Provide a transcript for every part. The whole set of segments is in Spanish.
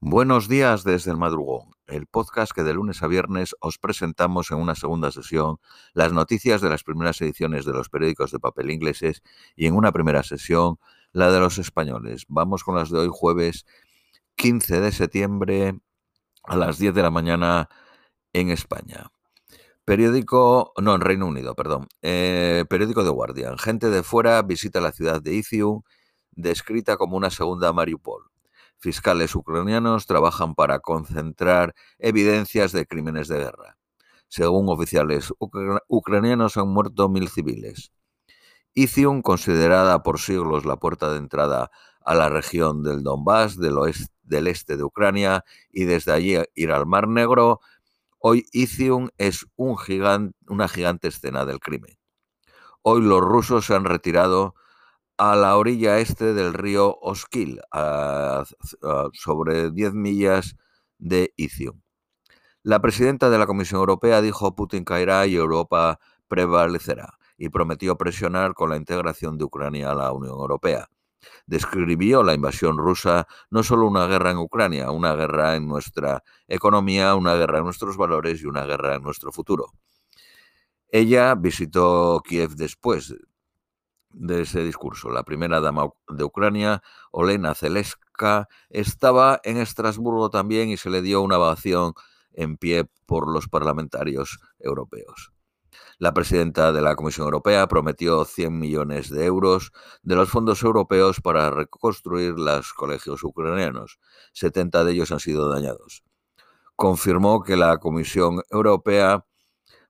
Buenos días desde el madrugón, el podcast que de lunes a viernes os presentamos en una segunda sesión las noticias de las primeras ediciones de los periódicos de papel ingleses y en una primera sesión la de los españoles. Vamos con las de hoy jueves 15 de septiembre a las 10 de la mañana en España. Periódico, no, en Reino Unido, perdón. Eh, periódico de Guardian. Gente de fuera visita la ciudad de Izium, descrita como una segunda Mariupol fiscales ucranianos trabajan para concentrar evidencias de crímenes de guerra. Según oficiales ucranianos, han muerto mil civiles. Izium, considerada por siglos la puerta de entrada a la región del Donbass, del, este de Ucrania, y desde allí ir al Mar Negro, hoy Izium es un una gigante escena del crimen. Hoy los rusos se han retirado a la orilla este del río Oskil, sobre 10 millas de Izium. La presidenta de la Comisión Europea dijo Putin caerá y Europa prevalecerá y prometió presionar con la integración de Ucrania a la Unión Europea. Describió la invasión rusa no solo una guerra en Ucrania, una guerra en nuestra economía, una guerra en nuestros valores y una guerra en nuestro futuro. Ella visitó Kiev después, de ese discurso. La primera dama de Ucrania, Olena Zeleska, estaba en Estrasburgo también y se le dio una ovación en pie por los parlamentarios europeos. La presidenta de la Comisión Europea prometió 100 millones de euros de los fondos europeos para reconstruir los colegios ucranianos. 70 de ellos han sido dañados. Confirmó que la Comisión Europea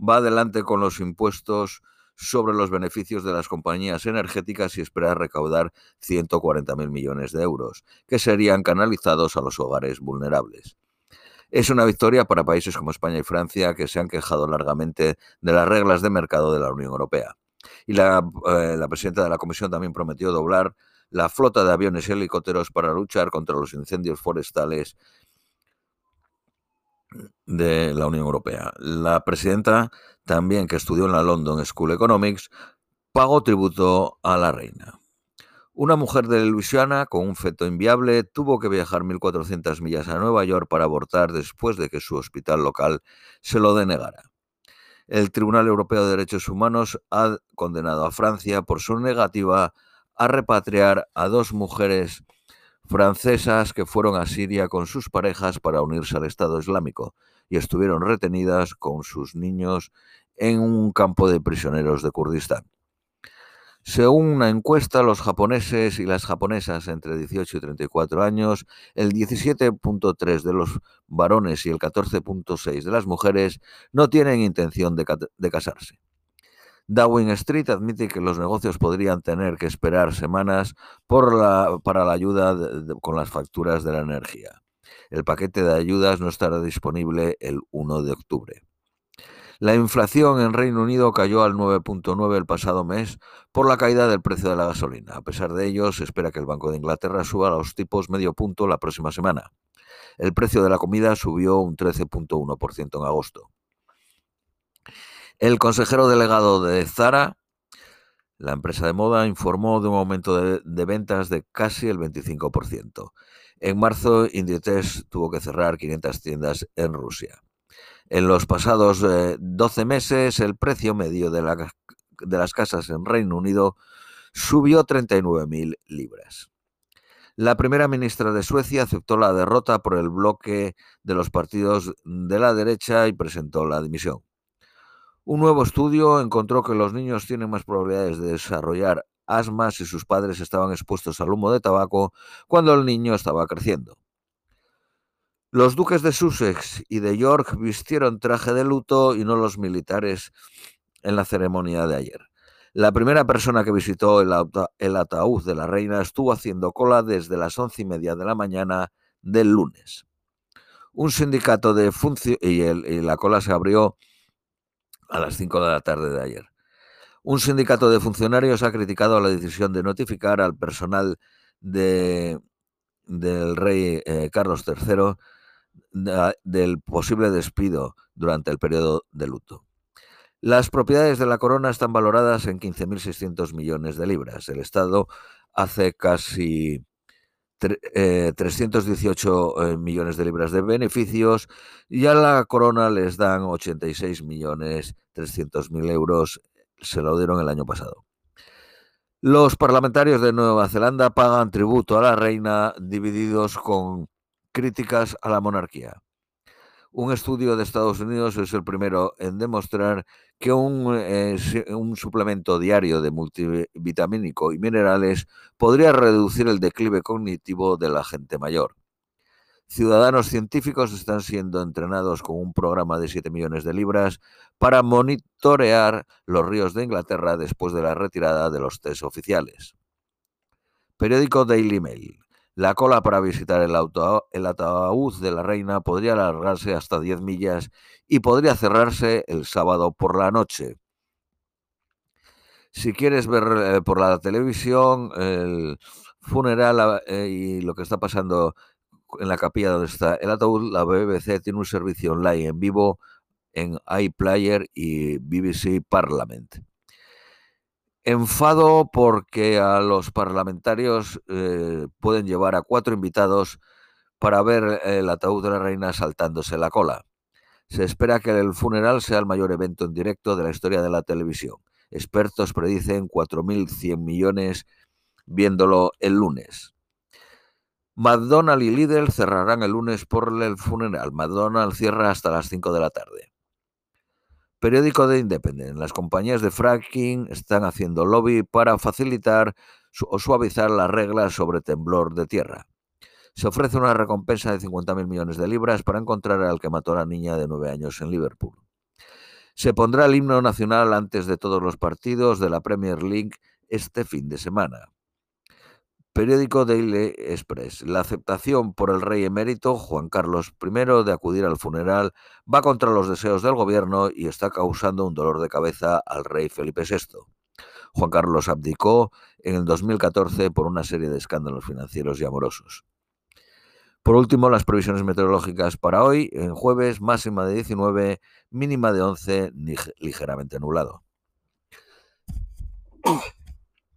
va adelante con los impuestos sobre los beneficios de las compañías energéticas y espera recaudar 140.000 millones de euros, que serían canalizados a los hogares vulnerables. Es una victoria para países como España y Francia que se han quejado largamente de las reglas de mercado de la Unión Europea. Y la, eh, la presidenta de la Comisión también prometió doblar la flota de aviones y helicópteros para luchar contra los incendios forestales de la Unión Europea. La presidenta, también que estudió en la London School Economics, pagó tributo a la reina. Una mujer de Luisiana con un feto inviable tuvo que viajar 1.400 millas a Nueva York para abortar después de que su hospital local se lo denegara. El Tribunal Europeo de Derechos Humanos ha condenado a Francia por su negativa a repatriar a dos mujeres francesas que fueron a Siria con sus parejas para unirse al Estado Islámico y estuvieron retenidas con sus niños en un campo de prisioneros de Kurdistán. Según una encuesta, los japoneses y las japonesas entre 18 y 34 años, el 17.3 de los varones y el 14.6 de las mujeres no tienen intención de, casarse. Downing Street admite que los negocios podrían tener que esperar semanas para la ayuda con las facturas de la energía. El paquete de ayudas no estará disponible el 1 de octubre. La inflación en Reino Unido cayó al 9.9 el pasado mes por la caída del precio de la gasolina. A pesar de ello, se espera que el Banco de Inglaterra suba los tipos medio punto la próxima semana. El precio de la comida subió un 13.1% en agosto. El consejero delegado de Zara, la empresa de moda, informó de un aumento de, ventas de casi el 25%. En marzo, Inditex tuvo que cerrar 500 tiendas en Rusia. En los pasados 12 eh, meses, el precio medio de, de las casas en Reino Unido subió 39.000 libras. La primera ministra de Suecia aceptó la derrota por el bloque de los partidos de la derecha y presentó la dimisión. Un nuevo estudio encontró que los niños tienen más probabilidades de desarrollar asma si sus padres estaban expuestos al humo de tabaco cuando el niño estaba creciendo. Los duques de Sussex y de York vistieron traje de luto y no los militares en la ceremonia de ayer. La primera persona que visitó el, ataúd de la reina estuvo haciendo cola desde las once y media de la mañana del lunes. Un sindicato de funcionarios y, la cola se abrió a las 5 de la tarde de ayer. Un sindicato de funcionarios ha criticado la decisión de notificar al personal de, del rey eh, Carlos III del posible despido durante el periodo de luto. Las propiedades de la corona están valoradas en 15.600 millones de libras. El Estado hace casi 318 eh, millones de libras de beneficios y a la corona les dan 86 millones 300 mil euros, se lo dieron el año pasado. Los parlamentarios de Nueva Zelanda pagan tributo a la reina divididos con críticas a la monarquía. Un estudio de Estados Unidos es el primero en demostrar que un, eh, un, suplemento diario de multivitamínico y minerales podría reducir el declive cognitivo de la gente mayor. Ciudadanos científicos están siendo entrenados con un programa de 7 millones de libras para monitorear los ríos de Inglaterra después de la retirada de los test oficiales. Periódico Daily Mail. La cola para visitar el, ataúd de la reina podría alargarse hasta 10 millas y podría cerrarse el sábado por la noche. Si quieres ver eh, por la televisión el funeral eh, y lo que está pasando en la capilla donde está el ataúd, la BBC tiene un servicio online en vivo en iPlayer y BBC Parliament. Enfado porque a los parlamentarios eh, pueden llevar a cuatro invitados para ver el ataúd de la reina saltándose la cola. Se espera que el funeral sea el mayor evento en directo de la historia de la televisión. Expertos predicen 4.100 millones viéndolo el lunes. McDonald's y Lidl cerrarán el lunes por el funeral. McDonald's cierra hasta las 5 de la tarde. Periódico de Independent. Las compañías de fracking están haciendo lobby para facilitar o suavizar las reglas sobre temblor de tierra. Se ofrece una recompensa de 50.000 millones de libras para encontrar al que mató a la niña de 9 años en Liverpool. Se pondrá el himno nacional antes de todos los partidos de la Premier League este fin de semana. Periódico Daily Express. La aceptación por el rey emérito Juan Carlos I de acudir al funeral va contra los deseos del gobierno y está causando un dolor de cabeza al rey Felipe VI. Juan Carlos abdicó en el 2014 por una serie de escándalos financieros y amorosos. Por último, las previsiones meteorológicas para hoy, en jueves, máxima de 19, mínima de 11, ligeramente nublado.